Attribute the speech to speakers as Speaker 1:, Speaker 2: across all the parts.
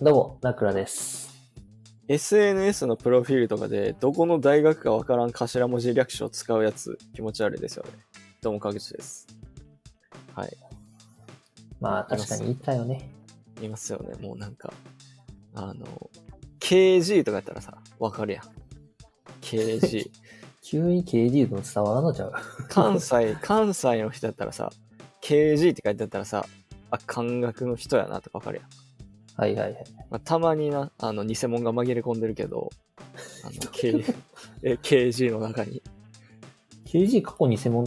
Speaker 1: どうも、ナクラです。
Speaker 2: SNS のプロフィールとかで、どこの大学かわからん頭文字略称を使うやつ、気持ち悪いですよね。どうも、かぐちです。はい。
Speaker 1: まあ、確かにいたよね。
Speaker 2: いますよね。もうなんか、あの、KG とかやったらさ、わかるやん。KG。
Speaker 1: 急に KD の伝わらんのちゃう？
Speaker 2: 関西、関西の人やったらさ、KG って書いてあったらさ、あ、漢学の人やなとかわかるやん。
Speaker 1: はいはいはい。
Speaker 2: まあ、たまにな、あの、偽物が紛れ込んでるけど、あの、K、え KG の中に。
Speaker 1: KG 過去偽物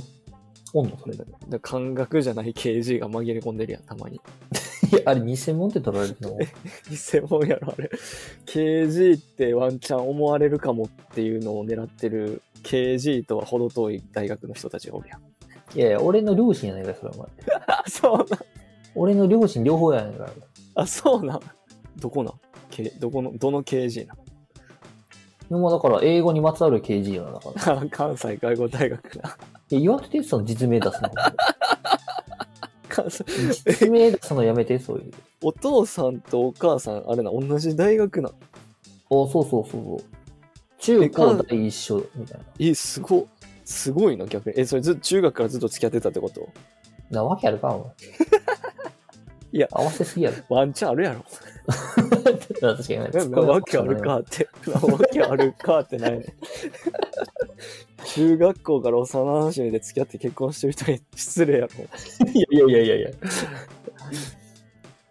Speaker 1: おんの？それ。い
Speaker 2: で感覚じゃない KG が紛れ込んでるやん、たまに。
Speaker 1: や、あれ偽物って取られるの？
Speaker 2: 偽物やろ、あれ。KG ってワンチャン思われるかもっていうのを狙ってる KG とは程遠い大学の人たちがおるやん。
Speaker 1: いやいや、俺の両親やないか、それお前。
Speaker 2: あ、そうなん。
Speaker 1: 俺の両親両方やないか。
Speaker 2: あ、そうなん。どこなん？K、どこの、どの KG なん？
Speaker 1: でもだから、英語にまつわる KG やな、だから。
Speaker 2: あ 関西外語大学な。
Speaker 1: いや、言わんとて、その実名出すの？
Speaker 2: 関西
Speaker 1: 実名出すのやめて、そういう。
Speaker 2: お父さんとお母さん、あれな、同じ大学なん。
Speaker 1: おそうそうそうそう。中高大一緒みたいな。
Speaker 2: え、すご、すごいな、逆に。え、それず、中学からずっと付き合ってたってこと？
Speaker 1: なわけあるか、お前。
Speaker 2: いや
Speaker 1: 合わせすぎやろ。
Speaker 2: ワンチャンあるやろ。
Speaker 1: 確かにね。
Speaker 2: なわけあるかって。なわけあるかってないね。中学校から幼馴染で付き合って結婚してる人に 失礼やろ。
Speaker 1: いやいやいやいやいや。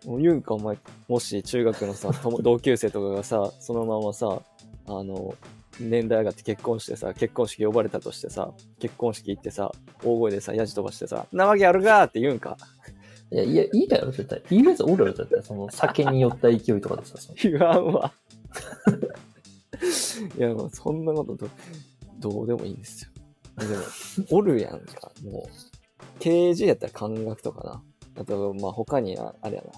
Speaker 2: もう言うんか、お前、もし中学のさ、友同級生とかがさ、そのままさ、あの、年代上がって結婚してさ、結婚式呼ばれたとしてさ、結婚式行ってさ、大声でさ、やじ飛ばしてさ、なわけあるかって言うんか。
Speaker 1: いや、いや、いいだよ、絶対。いいやつおるよ、絶対。その、酒に酔った勢いとかでさ、その
Speaker 2: 言わんわ。いや、もうそんなことどどうでもいいんですよ。でも、おるやんか、もう。KG やったら関学とかな。あと、まあ他にな、あれやな。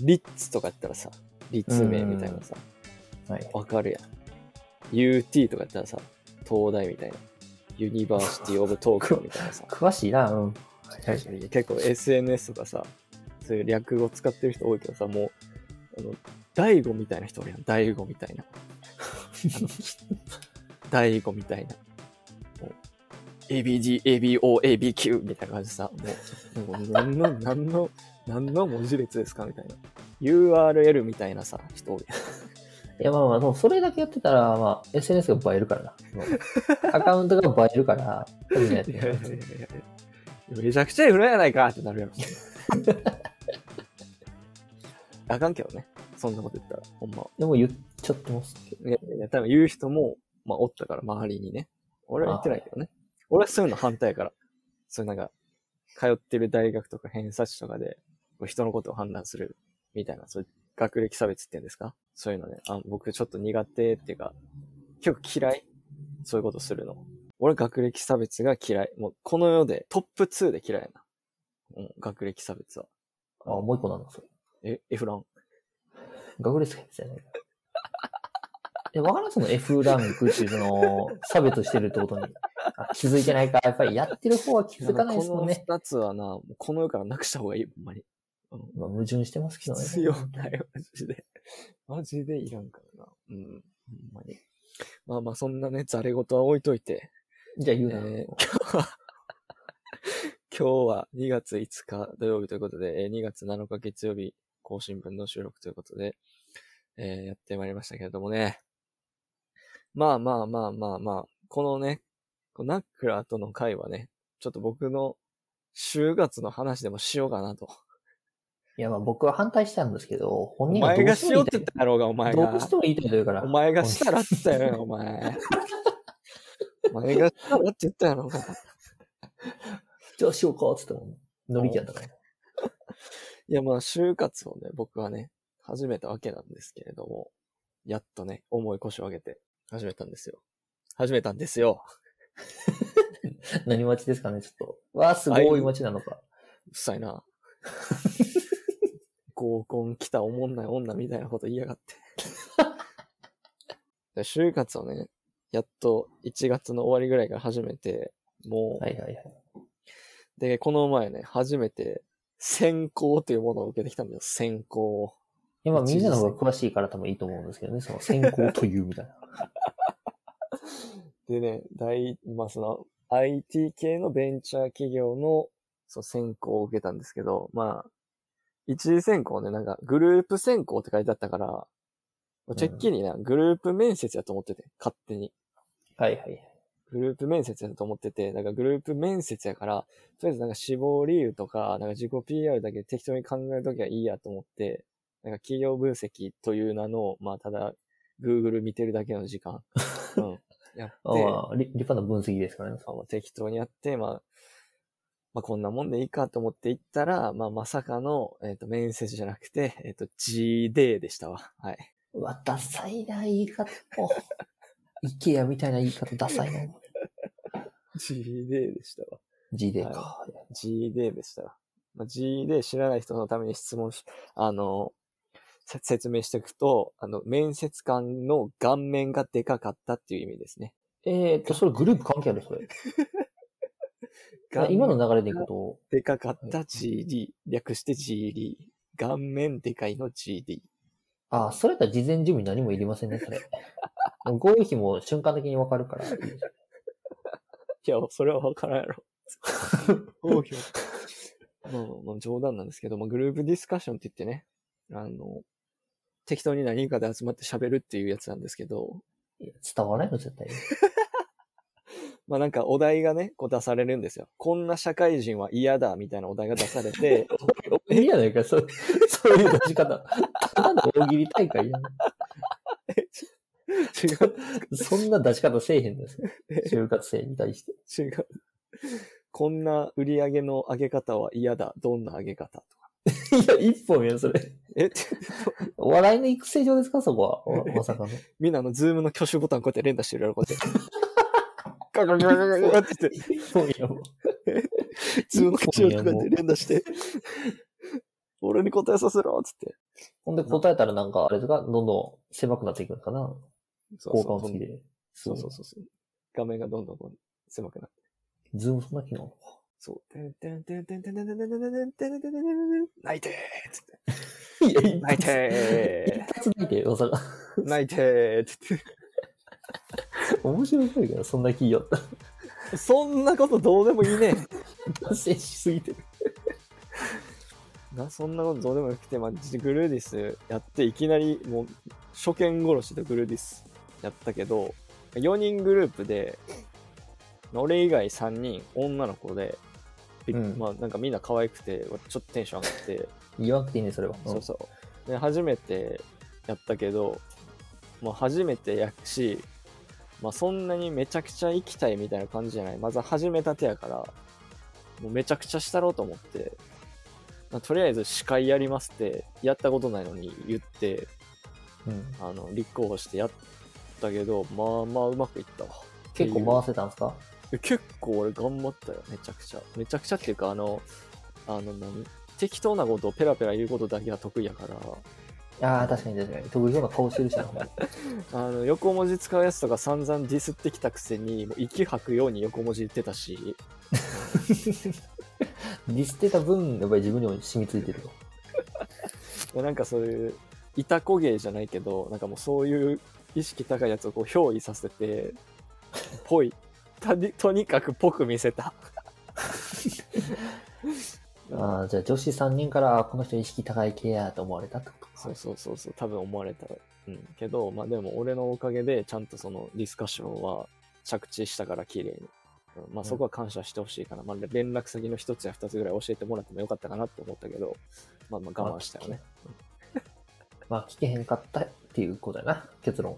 Speaker 2: Rits とかやったらさ、立命みたいなさ、
Speaker 1: はい。
Speaker 2: わかるやん。UT とかやったらさ、東大みたいな。 University of 東京みたいなさ。
Speaker 1: 詳しいな、うん。はいはい。
Speaker 2: 結構 SNS とかさ、そういう略語使ってる人多いけどさ、もう、あの、 DAIGO みたいな人おるやん。 DAIGO みたいな。DAIGO みたいな。ABG、ABO、ABQ みたいな感じでさ、もう、もう何の、何の、何の文字列ですかみたいな。URL みたいなさ、人おるやん。
Speaker 1: いや、まあまあ、そうそれだけやってたら、まあ、SNS が映えるからな。うんアカウントが映えるから、いや
Speaker 2: いやいやいやめちゃくちゃいるやないかってなるやろ。あかんけどね。そんなこと言ったら、ほんま。
Speaker 1: でも言っちゃってますけど。
Speaker 2: いやいや、多分言う人も、まあ、おったから、周りにね。俺は言ってないけどね。俺はそういうの反対やから。そういうなんか、通ってる大学とか偏差値とかで、人のことを判断するみたいな、そういう学歴差別って言うんですか？そういうのね。あ僕ちょっと苦手っていうか、結構嫌い？そういうことするの。俺学歴差別が嫌い。もうこの世でトップ2で嫌いやな。うん、学歴差別は。
Speaker 1: あ、もう一個なんだ、それ。
Speaker 2: え、エフラン。
Speaker 1: 学歴差別じゃないか。え、わからんその F ランクっていうその、差別してるってことに。あ気づいてないか。やっぱりやってる方は気づかないですもんね。
Speaker 2: この二つはな、この世からなくした方がいい、ほんまに。うん
Speaker 1: まあ、矛盾してますけどね。
Speaker 2: 必要ない、マジで。マジでいらんからな。うん。ほんまに。まあまあ、そんなね、ざれ言は置いといて、
Speaker 1: じゃあ言うな。
Speaker 2: えー今日は、今日は2月5日土曜日ということで、えー2月7日月曜日更新分の収録ということで、えーやってまいりましたけれどもね。まあまあまあまあまあ、このね、このナックラーとの会はね、ちょっと僕の就活の話でもしようかなと。
Speaker 1: いや、まあ僕は反対したんですけど、本
Speaker 2: お
Speaker 1: 人がどう
Speaker 2: 前がしようって言ったやろうが、お前が。
Speaker 1: どうしても言いたいというから。
Speaker 2: お前がしたらって言ったよ、お前。お前がしたらって言ったやろ。
Speaker 1: じゃあしようか、つっても乗り気やったから。
Speaker 2: いや、まあ、就活をね、僕はね、始めたわけなんですけれども、やっとね、重い腰を上げて始めたんですよ。始めたんですよ。
Speaker 1: 何待ちですかね、ちょっと。わあ、すごい待ちなのか。
Speaker 2: うっさいな。合コン来たおもんない女みたいなこと言いやがって。で就活をね、やっと1月の終わりぐらいから始めて、もう、
Speaker 1: はいはいはい。
Speaker 2: で、この前ね、初めて、選考というものを受けてきたんだよ、選考を。
Speaker 1: や、まあみんなの方が詳しいから多分いいと思うんですけどね、その先行というみたいな。
Speaker 2: でね、大、まあその IT 系のベンチャー企業のそう選考を受けたんですけど、まあ、一次選考ね、なんかグループ選考って書いてあったから、てっきりな、グループ面接やと思ってて、勝手に。
Speaker 1: はいはい。
Speaker 2: グループ面接やと思ってて、なんかグループ面接やから、とりあえずなんか志望理由とか、なんか自己 PR だけ適当に考えときゃいいやと思って、なんか企業分析という名の、まあただ、Google 見てるだけの時間。うん。やって、
Speaker 1: ああ、り立派な分析ですからね。
Speaker 2: まあまあ適当にやって、まあ、まあこんなもんでいいかと思って行ったら、まあまさかの、えっ、と、面接じゃなくて、えっ、と、G-Day でしたわ。はい。
Speaker 1: うわ、ダサいな、言い方。イケアみたいな言い方、ダサいな。
Speaker 2: G-Day でしたわ。
Speaker 1: G でか。
Speaker 2: G-Day でしたわ。まあ、G-Day 知らない人のために質問し、あの、せ説明していくと、あの、面接官の顔面がでかかったっていう意味ですね。
Speaker 1: えーっと、それグループ関係あるそれ。今の流れでいくと、
Speaker 2: でかかった GD、略して GD。顔面でかいの GD。
Speaker 1: あ、それだったら事前準備何もいりませんね、それ。合意費も瞬間的にわかるからい
Speaker 2: や、それはわからんやろ。好評。まあ、まあ、冗談なんですけど、まあ、グループディスカッションって言ってね、あの、適当に何人かで集まって喋るっていうやつなんですけど、
Speaker 1: いや伝わらないの、絶対。
Speaker 2: まあなんかお題がね、こう出されるんですよ。こんな社会人は嫌だみたいなお題が出されて、
Speaker 1: いいやないか、そう、そういう出し方。ただの大喜利大会やん。
Speaker 2: 違う、
Speaker 1: そんな出し方せえへんですよ。就活生に対して。
Speaker 2: 違う。こんな売り上げの上げ方は嫌だ。どんな上げ方とか。
Speaker 1: いや、一本やん、それ。
Speaker 2: え
Speaker 1: お笑いの育成上ですか、そこは。おまさかの。
Speaker 2: みんなあの、ズームの挙手ボタンこうやって連打してるやろ、こうやって。ガガガガガガガって言って、
Speaker 1: 一本やもん。
Speaker 2: Zoom の挙手をこうやって連打して、俺に答えさせろつって。
Speaker 1: ほんで答えたらなんか、あれですか、どんどん狭くなっていくのかな？
Speaker 2: そう
Speaker 1: 交換好きで。
Speaker 2: そうそうそうそう。画面がどんどん狭くなって。
Speaker 1: Zoom そんな機能
Speaker 2: そう。てんてんてんてんてんてんてんてんてんてんてんてんてんてんてんてん泣いてーつって。
Speaker 1: いや、一
Speaker 2: 泣いて
Speaker 1: 一発泣いて、
Speaker 2: 泣いてーつって。
Speaker 1: 面白いけど、そんな企業った。
Speaker 2: そんなことどうでもいいね。
Speaker 1: 達成しすぎてる。
Speaker 2: な、そんなことどうでもよくて、まあ、グルーディスやって、いきなりもう、初見殺しでグルーディスやったけど、4人グループで、俺以外3人、女の子で、
Speaker 1: うん
Speaker 2: まあなんかみんな可愛くて、ちょっとテンション上がって、
Speaker 1: 言わなくていいね、それは。
Speaker 2: そうそう。で、初めてやったけど、まあ初めてやし、まあそんなにめちゃくちゃ行きたいみたいな感じじゃない。まず始めたてやから、もうめちゃくちゃしたろうと思って、まあとりあえず司会やりますって、やったことないのに言って、
Speaker 1: うん。うん
Speaker 2: あの、立候補してやったけど、まあまあうまくいったわ。
Speaker 1: 結構回せたんですか？
Speaker 2: え結構俺頑張ったよ、めちゃくちゃ。めちゃくちゃっていうか、あの、あの何、適当なことをペラペラ言うことだけが得意やから、
Speaker 1: ああ、確かに確かに。得意そうな顔してるしな、
Speaker 2: あの、横文字使うやつとか散々ディスってきたくせに、もう息吐くように横文字言ってたし、
Speaker 1: ディスってた分、やっぱり自分にも染みついてると。
Speaker 2: なんかそういう、いたこ芸じゃないけど、なんかもうそういう意識高いやつをこう憑依させて、ぽい。たにとにかくぽく見せた。
Speaker 1: ああ、じゃあ女子3人から、あこの人意識高い系やと思われたってこと？か。
Speaker 2: そうそうそうそう、多分思われた。うん。けど、まあでも俺のおかげでちゃんとそのディスカッションは着地したから綺麗に。うんまあそこは感謝してほしいかな。まあ連絡先の一つや二つぐらい教えてもらってもよかったかなって思ったけど、まあまあ我慢したよね。
Speaker 1: まあ、聞けへんかったっていうことやな、結論。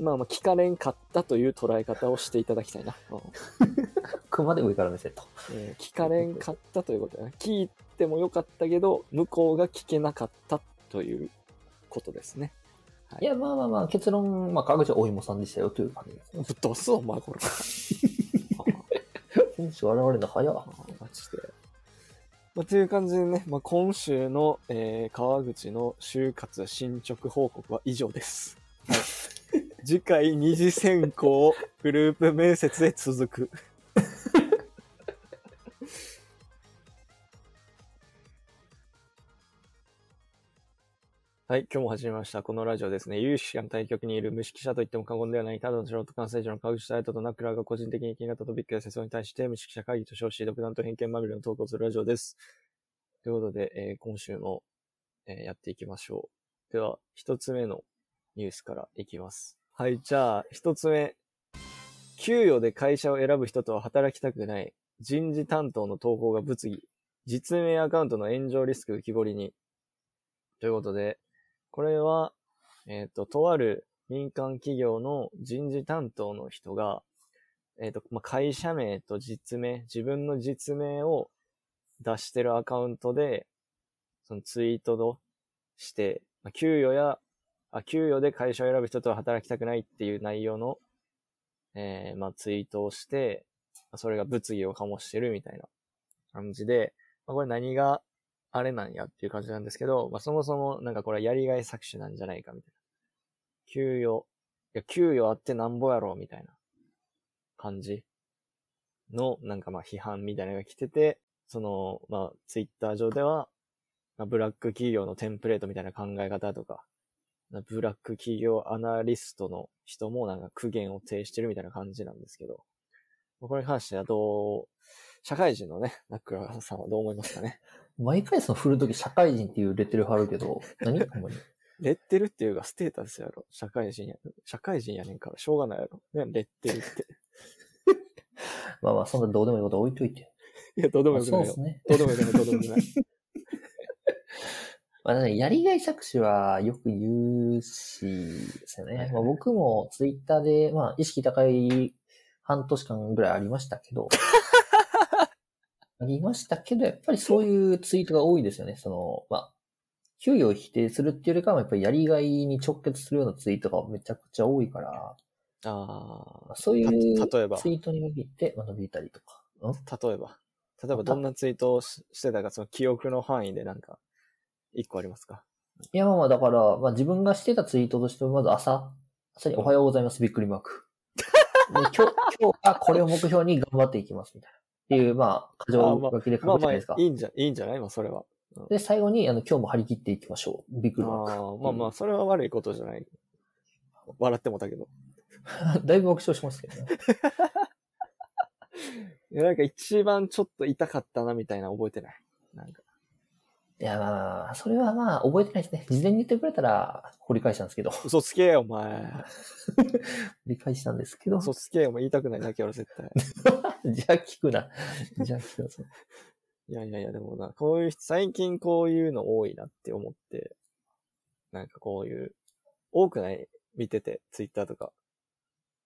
Speaker 2: まあまあ聞かれんかったという捉え方をしていただきたいな。うん
Speaker 1: 熊で上から目線と。
Speaker 2: えー聞かれんかったということやな。聞いてもよかったけど、向こうが聞けなかったということですね。
Speaker 1: いや、まあまあまあ、結論、まあ、川口はお芋さんでしたよという感じですね。
Speaker 2: ぶっ飛ばすわ、お前これ。
Speaker 1: 本州現れるの早っ。
Speaker 2: マジで。まあ、という感じでね、まあ、今週の、えー川口の就活進捗報告は以上です。はい、次回二次選考グループ面接で続く。はい、今日も始めました。このラジオですね、有識者の対局にいる無識者といっても過言ではない、ただの素人関西人の科学者とナックラーが個人的に気になったトピックや世相に対して無識者会議と称し、独断と偏見まみれの投稿するラジオです。ということで、えー今週も、えーやっていきましょう。では、一つ目のニュースからいきます。はい、じゃあ、一つ目。給与で会社を選ぶ人とは働きたくない。人事担当の投稿が物議。実名アカウントの炎上リスク浮き彫りに。ということで、これは、えっ、と、とある民間企業の人事担当の人が、えっ、と、まあ、会社名と実名、自分の実名を出してるアカウントで、そのツイートをして、まあ、給与や、あ、給与で会社を選ぶ人とは働きたくないっていう内容の、えーまあ、ツイートをして、それが物議を醸してるみたいな感じで、まあ、これ何があれなんやっていう感じなんですけど、まあ、そもそもなんかこれはやりがい搾取なんじゃないかみたいな。給与、いや、給与あってなんぼやろみたいな感じの、なんかまあ批判みたいなのが来てて、その、まあ、ツイッター上では、まあ、ブラック企業のテンプレートみたいな考え方とか、ブラック企業アナリストの人もなんか苦言を呈してるみたいな感じなんですけど、これに関してはどう、社会人のね、ナックラさんはどう思いますかね？
Speaker 1: 毎回その振るとき社会人っていうレッテル貼るけど、何？ほんまに。
Speaker 2: レッテルっていうかステータスやろ。社会人や。社会人やねんからしょうがないやろ。ね、レッテルって。
Speaker 1: まあまあ、そんなどうでもいいこと置いといて。
Speaker 2: いや、どうでも
Speaker 1: まあ
Speaker 2: よくないよ
Speaker 1: そうです。ね。
Speaker 2: どうでもよくない、どうでもよくない。
Speaker 1: まあね、やりがい搾取はよく言うし、ですよね。
Speaker 2: はいはい
Speaker 1: まあ、僕もツイッターで、まあ、意識高い半年間ぐらいありましたけど、ありましたけど、やっぱりそういうツイートが多いですよね。その、まあ、給与を否定するっていうよりかは、やっぱりやりがいに直結するようなツイートがめちゃくちゃ多いから、
Speaker 2: あ
Speaker 1: まあ、そういう
Speaker 2: た例えば
Speaker 1: ツイートに限って、まあ、伸びたりとか。
Speaker 2: 例えば。例えばどんなツイートをししてたか、その記憶の範囲でなんか、一個ありますか？
Speaker 1: いや、まあまあ、だから、まあ自分がしてたツイートとしては、まず朝、朝におはようございます、びっくりマーク。で今日、今日はこれを目標に頑張っていきます、みたいな。っていう、まあ、過剰書きで書
Speaker 2: まあまあ、い
Speaker 1: くじゃないですか。
Speaker 2: いんじゃ、いいんじゃない？まあ、それは。
Speaker 1: で、最後に、あの、今日も張り切っていきましょう。びっく
Speaker 2: あ
Speaker 1: りマーク。
Speaker 2: あ、まあまあ、それは悪いことじゃない。笑ってもたけど。
Speaker 1: だいぶ爆笑しますけどね。
Speaker 2: いや、なんか一番ちょっと痛かったな、みたいな覚えてない？なんか。
Speaker 1: いや、まあそれはまあ、覚えてないですね。事前に言ってくれたら、掘り返したんですけど。掘
Speaker 2: 嘘つけよ、お前。
Speaker 1: り返したんですけど。
Speaker 2: 嘘つけよ、お前言いたくないだけやろ、絶対。
Speaker 1: じゃあ聞くな。じゃあ聞くな。
Speaker 2: いやいやいや、でもな、こういう人、最近こういうの多いなって思って、なんかこういう、多くない？見てて、ツイッターとか。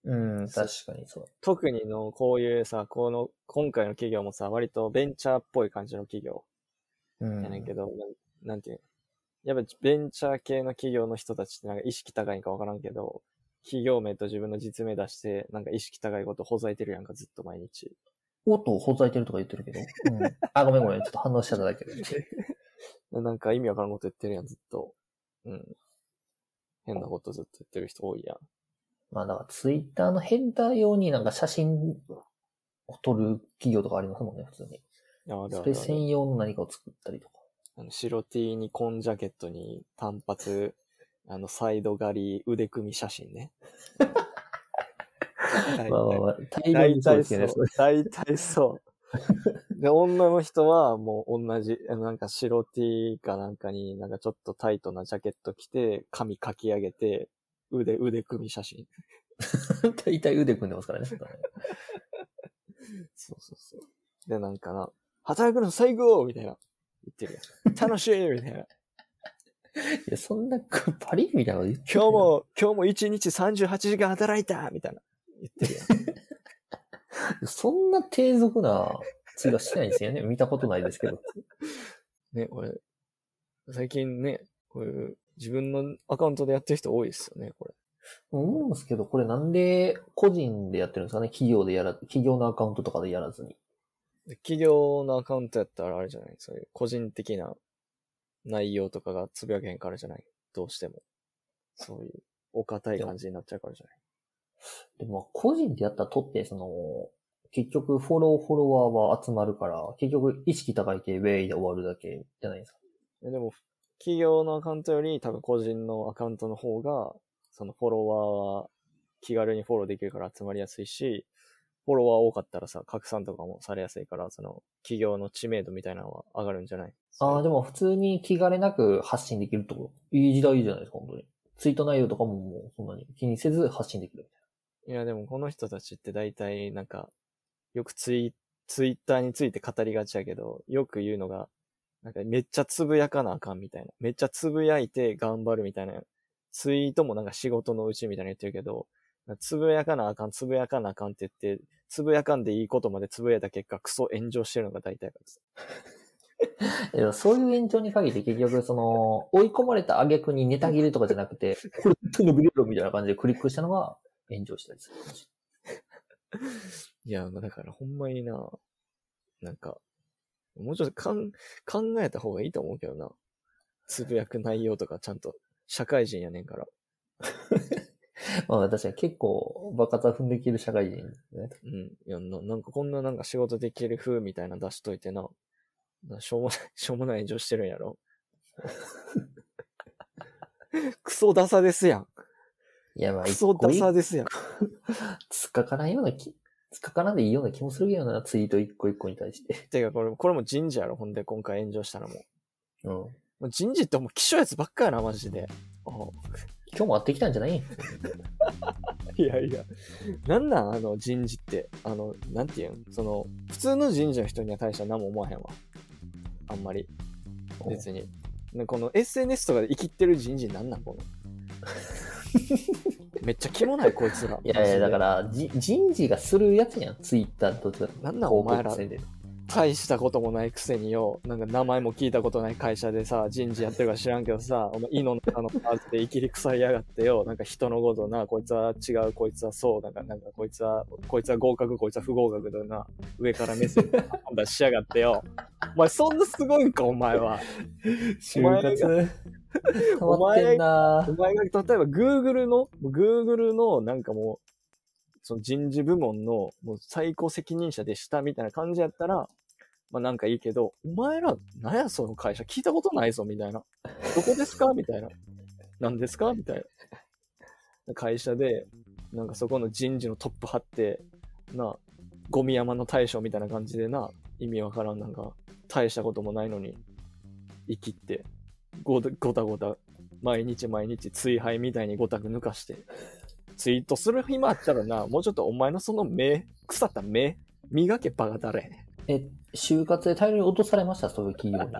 Speaker 1: うん、確かにそう。
Speaker 2: 特にの、こういうさ、この、今回の企業もさ、割とベンチャーっぽい感じの企業
Speaker 1: うん。
Speaker 2: やねんけど、なんなんていうのやっぱベンチャー系の企業の人たちってなんか意識高いんかわからんけど、企業名と自分の実名出して、なんか意識高いことほざいてるやんか、ずっと毎日。
Speaker 1: 音をほざいてるとか言ってるけど。うん。あ、ごめんごめん。ちょっと反応しちゃっただけで。
Speaker 2: なんか意味わからんこと言ってるやん、ずっと。うん。変なことずっと言ってる人多いやん。
Speaker 1: まあだからツイッターのヘッダー用になんか写真を撮る企業とかありますもんね、普通に。それ専用の何かを作ったりとか。
Speaker 2: あの白 T に紺ジャケットに単発、あの、サイド狩り、腕組み写真ね。大
Speaker 1: まあまあまあ、大量
Speaker 2: 大
Speaker 1: にそうで
Speaker 2: 体そ
Speaker 1: すよね。
Speaker 2: う。大体そう。で、女の人はもう同じ、あのなんか白 T かなんかになんかちょっとタイトなジャケット着て、髪かき上げて、腕、腕組み写真。
Speaker 1: 大体腕組んでますからね。
Speaker 2: そうそうそう。で、なんかな、働くの最高みたいな。言ってるやん。楽しいみたいな。
Speaker 1: いや、そんなパリみたいなこと言ってる
Speaker 2: 今日も、今日も1日38時間働いたみたいな。言ってるやん。
Speaker 1: そんな低俗なツイートはしてないんですよね。見たことないですけど。
Speaker 2: ね、俺、最近ね、こういう自分のアカウントでやってる人多いですよね、これ。
Speaker 1: 思うんですけど、これなんで個人でやってるんですかね？企業でやら、企業のアカウントとかでやらずに。
Speaker 2: で企業のアカウントやったらあれじゃない？そういう個人的な内容とかがつぶやけへんからじゃない？どうしても。そういう、お堅い感じになっちゃうからじゃない？
Speaker 1: でも、個人でやったとって、その、結局、フォロー、フォロワーは集まるから、結局、意識高い系、ウェイで終わるだけじゃないですか？
Speaker 2: えでも、企業のアカウントより多分個人のアカウントの方が、そのフォロワーは気軽にフォローできるから集まりやすいし、フォロワー多かったらさ、拡散とかもされやすいから、その企業の知名度みたいなのは上がるんじゃない？
Speaker 1: ああ、でも普通に気兼ねなく発信できるとこいい時代じゃないですか、本当に。ツイート内容とかももうそんなに気にせず発信できる
Speaker 2: いや、でもこの人たちって大体なんか、よくツイツイッターについて語りがちやけど、よく言うのが、なんかめっちゃつぶやかなあかんみたいな。めっちゃつぶやいて頑張るみたいな。ツイートもなんか仕事のうちみたいな言ってるけど、つぶやかなあかん、つぶやかなあかんって言って、つぶやかんでいいことまでつぶやいた結果、クソ炎上してるのが大体 です。
Speaker 1: そういう延長に限って結局、その、追い込まれた挙句にネタ切れとかじゃなくて、これ本当に伸びるよみたいな感じでクリックしたのが炎上したりする。
Speaker 2: いや、まあだからほんまにな、なんか、もうちょっとかん考えた方がいいと思うけどな。つぶやく内容とかちゃんと、社会人やねんから。
Speaker 1: まあ確かに結構バカザ踏んできる社会人、ね。
Speaker 2: うん。いやな、なんかこんななんか仕事できる風みたいな出しといてな。なしょうもない、しょうもない炎上してるんやろ。クソダサですやん。
Speaker 1: いやまあ
Speaker 2: クソダサですやん。
Speaker 1: つっかからんような気、つっかからんでいいような気もするけどな、ツイート一個一個に対して。
Speaker 2: てかこれ、これも人事やろ。ほんで今回炎上したのも。
Speaker 1: うん。
Speaker 2: もう人事ってもう希少やつばっかやな、マジで。あ
Speaker 1: 今日も会ってきたんじゃない？
Speaker 2: いやいや。なんなん？あの人事って。あの、なんていうん？その、普通の人事の人には大した何も思わへんわ。あんまり。別に。ねこの SNS とかで生きってる人事なんなん？この。めっちゃキモないこいつら。
Speaker 1: いやいや、だから、じ人事がするやつやん、ツイッターとか。
Speaker 2: なんなん？お前ら大したこともないくせによ、なんか名前も聞いたことない会社でさ、人事やってるか知らんけどさ、お前、胃の中のパーツで生きり腐りやがってよ、なんか人のことな、こいつは違う、こいつはそう、なんか、なんかこいつは、こいつは合格、こいつは不合格だな、上から目線判断しやがってよ。お前、そんなすごいんか、お前は。
Speaker 1: 就活、変わってんな
Speaker 2: お前が、例えば Google の、Google のなんかもう、その人事部門のもう最高責任者でしたみたいな感じやったら、まあなんかいいけど、お前ら、なんやその会社聞いたことないぞみたいな。どこですか？みたいな。何ですか？みたいな。会社で、なんかそこの人事のトップ張って、な、ゴミ山の大将みたいな感じでな、意味わからんなんか、大したこともないのに、生きって、ごたごたごた、毎日毎日追廃みたいにごたく抜かして、ツイートする暇あったらな、もうちょっとお前のその目、腐った目、磨けバカだれ。
Speaker 1: え、就活で大量に落とされました？そういう企業に。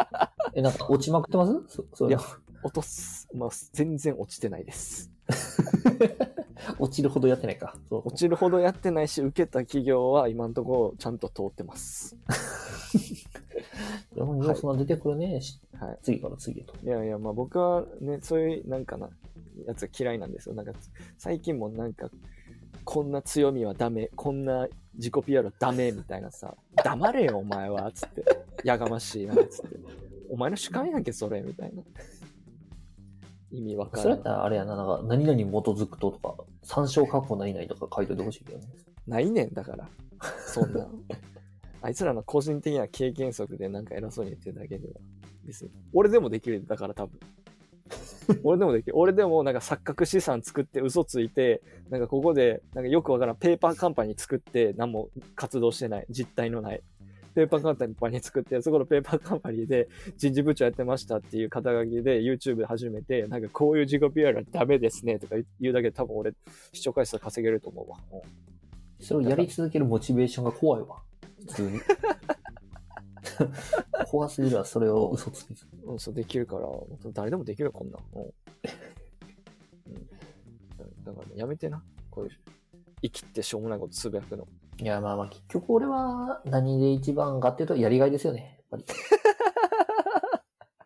Speaker 1: え、なんか落ちまくってます？そそう
Speaker 2: いや落とす、まあ、全然落ちてないです。
Speaker 1: 落ちるほどやってないか。そう
Speaker 2: 落ちるほどやってないし、受けた企業は今のところちゃんと通ってます。
Speaker 1: でもニュースが出てくるね。し
Speaker 2: はい。
Speaker 1: 次から次へと。
Speaker 2: いやいや、まあ僕はね、そういう、なんかな、やつが嫌いなんですよ。なんか、最近もなんか、こんな強みはダメ、こんな自己 PR はダメみたいなさ、黙れよお前は、つって。やがましいな、つって。お前の主観やんけ、それ、みたいな。意味わからん
Speaker 1: それやった。らあれやな、なんか、何々に基づくととか、参照過去何々とか書いといてほしいけどね。
Speaker 2: ないねんだから。そんな。あいつらの個人的な経験則でなんか偉そうに言ってるだけでは。別に。俺でもできる。だから多分。俺でもできる。俺でもなんか錯覚資産作って嘘ついて、なんかここで、なんかよくわからんペーパーカンパニー作って何も活動してない。実体のない。ペーパーカンパニー作って、そこのペーパーカンパニーで人事部長やってましたっていう肩書きで YouTube で始めて、なんかこういう自己 PR はダメですねとか言うだけで多分俺視聴回数稼げると思うわ。
Speaker 1: それをやり続けるモチベーションが怖いわ。普通に。怖すぎるわ、それを嘘つきず。
Speaker 2: うん、そうできるから、誰でもできるよ、こんなん。うん。うん、だから、やめてな。こういう、生きってしょうもないことつぶやくの。
Speaker 1: いや、まあまあ、結局俺は何で一番かっていうと、やりがいですよね。やっぱり。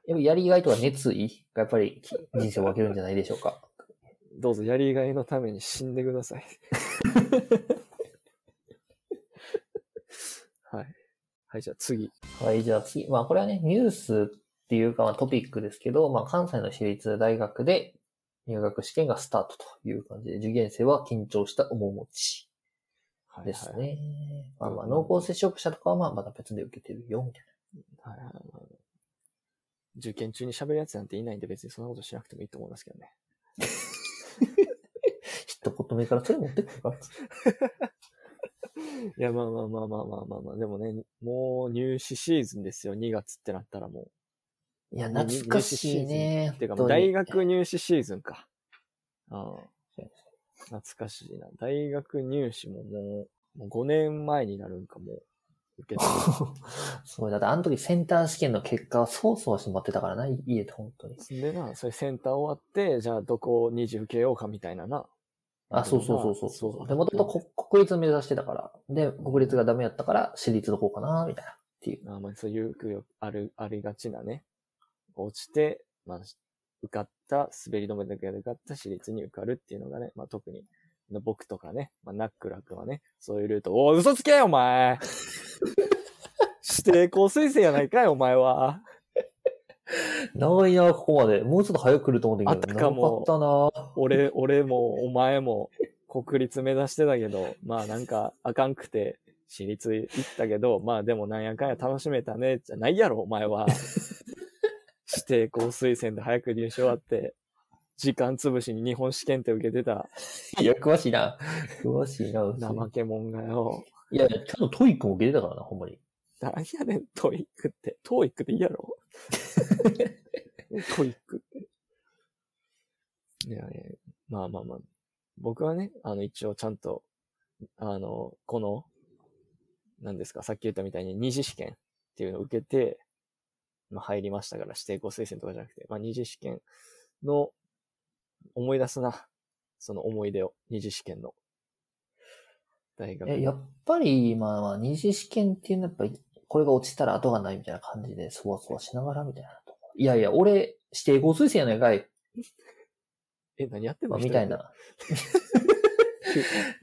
Speaker 1: やっぱやりがいとか熱意がやっぱり人生を分けるんじゃないでしょうか。
Speaker 2: どうぞやりがいのために死んでください。はい。はい、じゃあ次。
Speaker 1: はい、じゃあ次。まあこれはね、ニュースっていうかまあトピックですけど、まあ関西の私立大学で入学試験がスタートという感じで、受験生は緊張した面持ち
Speaker 2: はい
Speaker 1: です
Speaker 2: はい。
Speaker 1: ね。まあまあ濃厚接触者とかはまあまだ別で受けてるよ、みたい
Speaker 2: はいはいはい受験中に喋るやつなんていないんで別にそんなことしなくてもいいと思いますけどね。
Speaker 1: 一言目からそれ持ってくるか
Speaker 2: いや、まあまあまあまあまあまあまあ、でもね、もう入試シーズンですよ、2月ってなったらもう。
Speaker 1: いや、懐かしいね。
Speaker 2: てか、大学入試シーズンか。ああ。懐かしいな。大学入試ももう、もう5年前になるんかもう、受けてる。
Speaker 1: そう、だってあの時センター試験の結果はそうそうして待ってたからな、家で本当に。
Speaker 2: でな、それセンター終わって、じゃあどこに受けようかみたいなな。
Speaker 1: あ、そうそうそうそう
Speaker 2: そう
Speaker 1: で、もともとこ国立を目指してたから。で、国立がダメやったから、私立どこうかな、みたいな。っていう。
Speaker 2: あまあ、そういうある、ありがちなね。落ちて、まあ、受かった、滑り止めだけで受かった私立に受かるっていうのがね、まあ特に、僕とかね、まあナックラ君はね、そういうルート、おい、嘘つけよ、お前 指定校推薦やないかい、お前は。
Speaker 1: 長いな、ここまで。もうちょっと早く来ると思うんだけど。
Speaker 2: あったかも
Speaker 1: 長かったな。
Speaker 2: 俺、俺も、お前も、国立目指してたけど、まあなんか、あかんくて、私立行ったけど、まあでもなんやかんや楽しめたね、じゃないやろ、お前は。指定校推薦で早く入試終わって、時間潰しに日本試験って受けてた
Speaker 1: いや、詳しいな。詳しいな。
Speaker 2: 怠け者がよ。
Speaker 1: いやいや、ちゃんと TOEIC も受けてたからな、ほんまに。
Speaker 2: 何やねん、 TOEIC って。 TOEIC っていいやろ？TOEIC って。いやいや、まあまあまあ。僕はね、あの、一応ちゃんと、あの、この、何ですか、さっき言ったみたいに二次試験っていうのを受けて、まあ入りましたから、指定校推薦とかじゃなくて、まあ二次試験の、思い出すな。その思い出を、二次試験の。大学の。
Speaker 1: え、やっぱり、まあまあ、二次試験っていうのはやっぱり、これが落ちたら後がないみたいな感じで、そわそわしながらみたいなとこ。いやいや、俺、指定校推薦やないかい。
Speaker 2: え、何やってんの？
Speaker 1: まあ、みたい。な。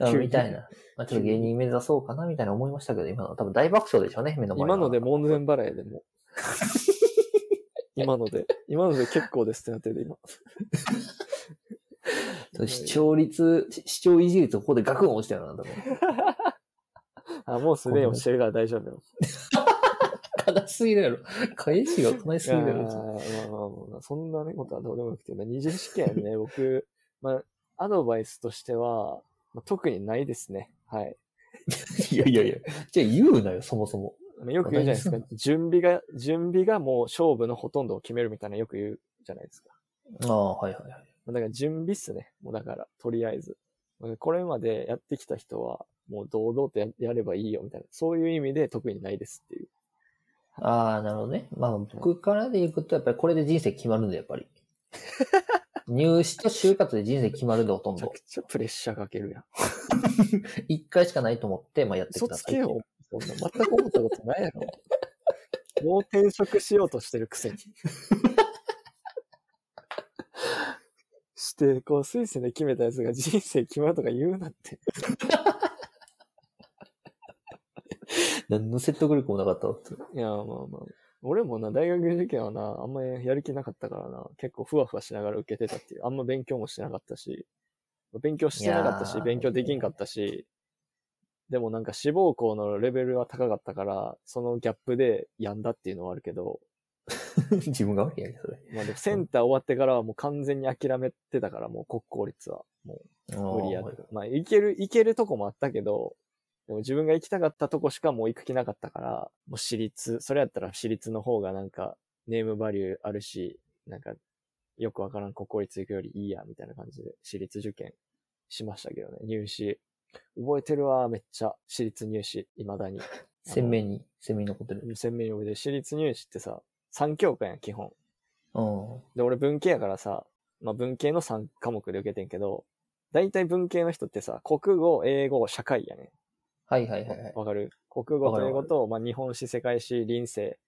Speaker 1: あみたいな。まあ、ちょっと芸人目指そうかな、みたいな思いましたけど、今の多分大爆笑でしょうね、目の前
Speaker 2: 今ので
Speaker 1: も。
Speaker 2: 門前払いでもう。今ので、今ので結構ですってなってるで、今。
Speaker 1: 視聴率、し視聴維持率ここでガクン落ちたよな、多分。
Speaker 2: あ、もうすでに落ちてるから大丈夫よ。
Speaker 1: 悲しすぎるやろ。返しが悲しすぎるやろ。
Speaker 2: まあまあまあ、そんなね、ことはどうでもよくて、二次試験ね、僕、まあ、アドバイスとしては、まあ、特にないですね。はい。
Speaker 1: いやいやいや。じゃあ言うなよ、そもそも。
Speaker 2: よく言うじゃないですか。準備が、準備がもう勝負のほとんどを決めるみたいなよく言うじゃないですか。
Speaker 1: ああ、はいはいはい。
Speaker 2: だから準備っすね。もうだから、とりあえず。これまでやってきた人は、もう堂々とややればいいよみたいな。そういう意味で特にないですっていう。
Speaker 1: ああ、なるほどね。まあ僕からでいくと、やっぱりこれで人生決まるんだよ、やっぱり。入試と就活で人生決まるんで、ほとんど
Speaker 2: めちゃく。ちゃプレッシャーかけるやん。
Speaker 1: 一回しかないと思って、まあやって
Speaker 2: 嘘
Speaker 1: ください。
Speaker 2: そんな全く思ったことないやろ。もう転職しようとしてるくせに。指定校推薦で決めたやつが人生決まるとか言うなって。
Speaker 1: 何の説得力もなかったわ。
Speaker 2: いや、まあまあ。俺もな、大学受験はな、あんまりやる気なかったからな、結構ふわふわしながら受けてたっていう。あんま勉強もしてなかったし、勉強してなかったし、勉強できんかったし、でもなんか志望校のレベルは高かったから、そのギャップで病んだっていうのはあるけど、
Speaker 1: 自分が悪いやんけ、それ。
Speaker 2: まあでもセンター終わってからはもう完全に諦めてたから、もう国公立は。もう無理やって。まあいける、いけるとこもあったけど、でも自分が行きたかったとこしかもう行く気なかったから、もう私立、それやったら私立の方がなんかネームバリューあるし、なんかよくわからん国公立行くよりいいや、みたいな感じで私立受験しましたけどね。入試。覚えてるわ、めっちゃ。私立入試、未だに。
Speaker 1: 鮮明に、鮮明に残ってる。
Speaker 2: 鮮明に覚えてる。私立入試ってさ、3教科やん、基本。
Speaker 1: うん。
Speaker 2: で、俺文系やからさ、まあ文系の3科目で受けてんけど、大体文系の人ってさ、国語、英語、社会やね。
Speaker 1: はいはいはいはい。
Speaker 2: わかる国語と英語と、まあ日本史、世界史、臨世、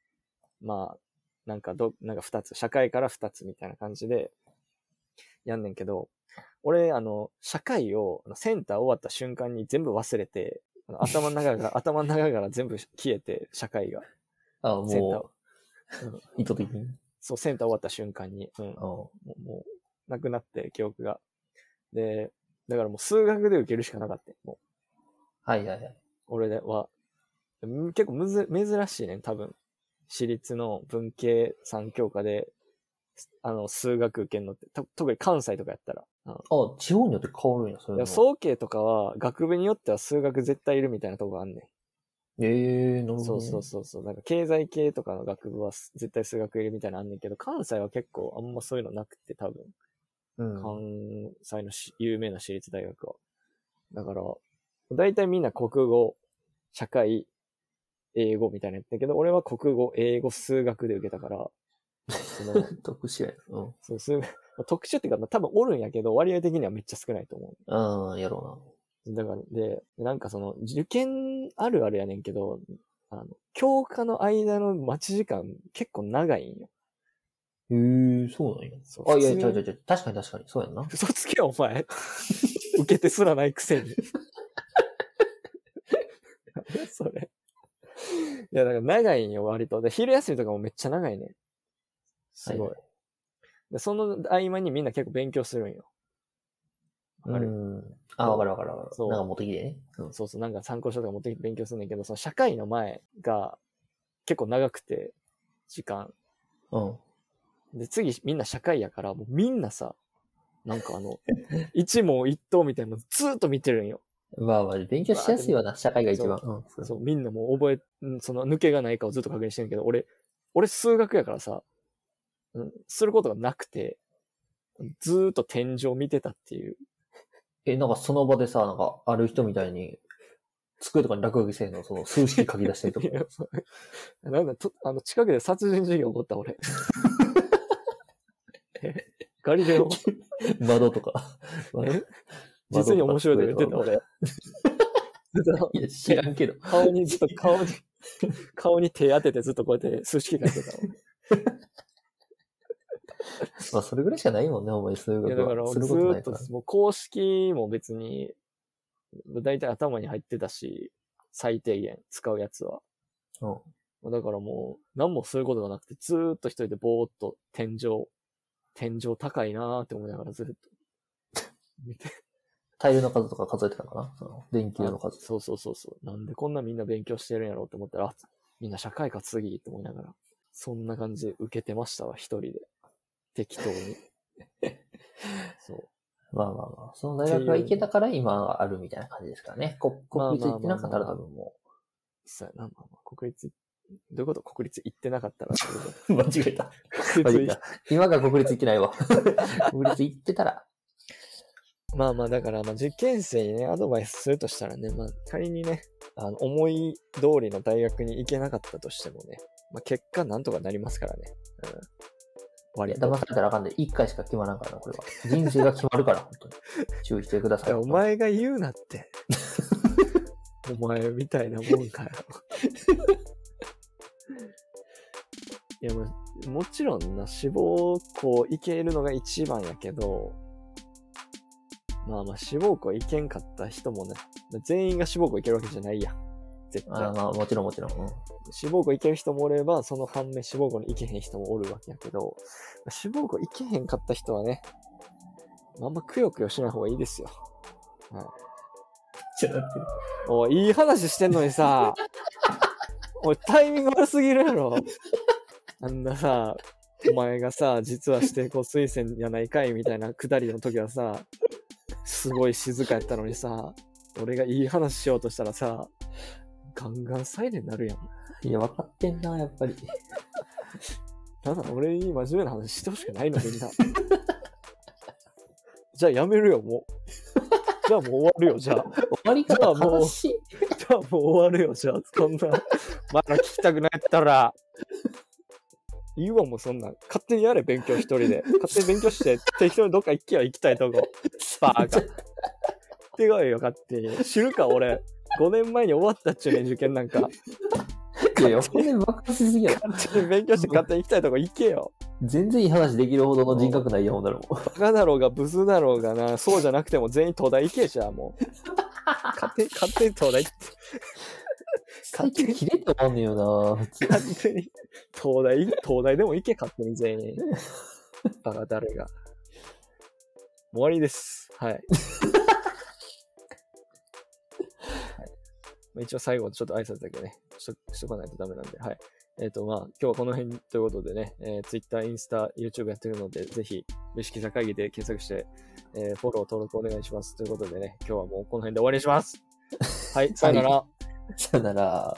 Speaker 2: まあ、なんかど、なんか2つ、社会から2つみたいな感じで、やんねんけど、俺、あの、社会を、センター終わった瞬間に全部忘れて、頭の中から、頭の中から全部消えて、社会が。
Speaker 1: あ
Speaker 2: センター
Speaker 1: もう、意図的に。
Speaker 2: そう、センター終わった瞬間に。うん。
Speaker 1: うん。
Speaker 2: もう、もうなくなって、記憶が。で、だからもう数学で受けるしかなかった。もう、
Speaker 1: はいはいはい。
Speaker 2: 俺では。うん結構むず、珍しいね、多分。私立の文系3教科で、あの、数学受けんのって、と特に関西とかやったら。うん
Speaker 1: あ、地方によって変わるんや、それ
Speaker 2: 総計とかは、学部によっては数学絶対いるみたいなとこがあんね
Speaker 1: ええー、なる
Speaker 2: ん。
Speaker 1: ほど、ね。
Speaker 2: そうそうそうそう。なんか経済系とかの学部はす絶対数学いるみたいなのあんねんけど、関西は結構あんまそういうのなくて多分。
Speaker 1: うん。
Speaker 2: 関西のし有名な私立大学は。だから、大体みんな国語、社会、英語みたいなやったけど、俺は国語、英語、数学で受けたから、その
Speaker 1: 特殊や。うん。
Speaker 2: そう数学特殊っていうか、まあ多分おるんやけど、割合的にはめっちゃ少ないと思
Speaker 1: ああ、やろ
Speaker 2: う。だから、で、なんかその、受験あるあるやねんけど、あの、教科の間の待ち時間結構長いんよ。
Speaker 1: うな。へえそうなんや。あ、いや、ちゃうちゃうちゃう確かに確かに。そうやんな。
Speaker 2: 嘘つけよ、お前。受けてすらないくせに。何 それ。いや、だから長いんよ、割と。で、昼休みとかもめっちゃ長いね。すごい。
Speaker 1: は
Speaker 2: で、その合間にみんな結構勉強するんよ。わかる？
Speaker 1: うん。あ、わかるわかるわかる。
Speaker 2: そう
Speaker 1: なんか持ってきてね。うん。
Speaker 2: そうそう、なんか参考書とか持ってきて勉強するんだけど、その社会の前が結構長くて、時間。
Speaker 1: うん。
Speaker 2: で、次みんな社会やから、もうみんなさ、なんかあの、一問一答みたいなのずーっと見てるんよ。
Speaker 1: まあまあ、勉強しやすいわな、社会が一番。うん。そう
Speaker 2: そう、みんなもう覚え、うんその抜けがないかをずっと確認してるけど、俺、俺数学やからさ、うん、することがなくて、ずーっと天井見てたっていう。
Speaker 1: え、なんかその場でさ、なんか、ある人みたいに、机とかに落書きせんの、その数式書き出したりとか
Speaker 2: なんだと、あの、近くで殺人事件起こった俺。え？ガリレオ？
Speaker 1: 窓とか。
Speaker 2: え実に面白いとか言ってた俺。
Speaker 1: いや、知らんけど。
Speaker 2: 顔にずっと顔に、顔に手当ててずっとこうやって数式書いてた俺。
Speaker 1: まあ、それぐらいしかないもんね、お前、数学は。
Speaker 2: いや、だからずーっともう公式も別に、だいたい頭に入ってたし、最低限使うやつは。
Speaker 1: うん。
Speaker 2: だからもう、何もすることがなくて、ずーっと一人でぼーっと天井、天井高いなーって思いながらずっと見て。
Speaker 1: タイルの数とか数えてたのかな？その、電球の数。
Speaker 2: そうそうそうそう。なんでこんなみんな勉強してるんやろうって思ったら、あみんな社会科次って思いながら、そんな感じで受けてましたわ、一人で。適当に。そう。
Speaker 1: まあまあまあ、その大学が行けたから今があるみたいな感じですからね。こ国立行ってなかったら多分も
Speaker 2: そうやな、まあまあ、国立、どういうこと？国立行ってなかったら。
Speaker 1: 間違えた。間違えた。今が国立行ってないわ。国立行ってたら。
Speaker 2: まあまあ、だから、まあ、受験生にね、アドバイスするとしたらね、まあ、仮にね、あの、思い通りの大学に行けなかったとしてもね、まあ、結果なんとかなりますからね。うん。
Speaker 1: い
Speaker 2: 割と。
Speaker 1: や騙されたらあかんで、一回しか決まらんからな、これは。人生が決まるから、本当に。注意してください。
Speaker 2: いやお前が言うなって。お前みたいなもんかよ。いや、もちろんな、志望校行けるのが一番やけど、まあまあ、志望校行けんかった人もね、全員が志望校行けるわけじゃないやん。絶対。
Speaker 1: あまあ、もちろんもちろん。うん
Speaker 2: 志望校行ける人もおれば、その反面志望校に行けへん人もおるわけやけど、志望校行けへんかった人はね、あんまくよくよしない方がいいですよ。
Speaker 1: ちょっと待って。
Speaker 2: おい、いい話してんのにさ、おい、タイミング悪すぎるやろ。あんなさ、お前がさ、実は指定校推薦やないかいみたいなくだりの時はさ、すごい静かやったのにさ、俺がいい話しようとしたらさ、ガンガンサイレンなるやん。
Speaker 1: いや、分かってんな、やっぱり。
Speaker 2: ただ俺に真面目な話してほしくないの、みんな。じゃあやめるよ、もう。じゃあもう終わるよ、じゃあ。
Speaker 1: 終わり方悲しい。
Speaker 2: じゃあもう終わるよ、じゃあ。そんな、まだ聞きたくないったら。いいわ、もうそんなん。勝手にやれ、勉強一人で。勝手に勉強して、適当にどっか行けよ、行きたいとこ。バーカ。ってこいよ、勝手に。知るか、俺。5年前に終わったっちゅうねん、受験なんか。
Speaker 1: いやいや、ほんで爆発しすぎやろ。
Speaker 2: 勝手に勉強して、勝手に行きたいとこ行けよ。
Speaker 1: 全然いい話できるほどの人格ないよ、ほんならもう。
Speaker 2: バカだろうが、ブスだろうがな、そうじゃなくても全員東大行けじゃあ、もう。勝手に、勝手に東大行って。
Speaker 1: 最近切れて終わんねんよな。
Speaker 2: 勝手に、東大、東大でも行け、勝手に全員。バカ誰が。もう終わりです。はい。はい、一応最後、ちょっと挨拶だけね、しとしとかないとダメなんで、はい。えっ、と、まあ、今日はこの辺ということでね、えー、Twitter、インスタ、YouTube やってるので、ぜひ、無識座会議で検索して、えー、フォロー、登録お願いします。ということでね、今日はもうこの辺で終わりにします。はい、さよなら。
Speaker 1: さよなら。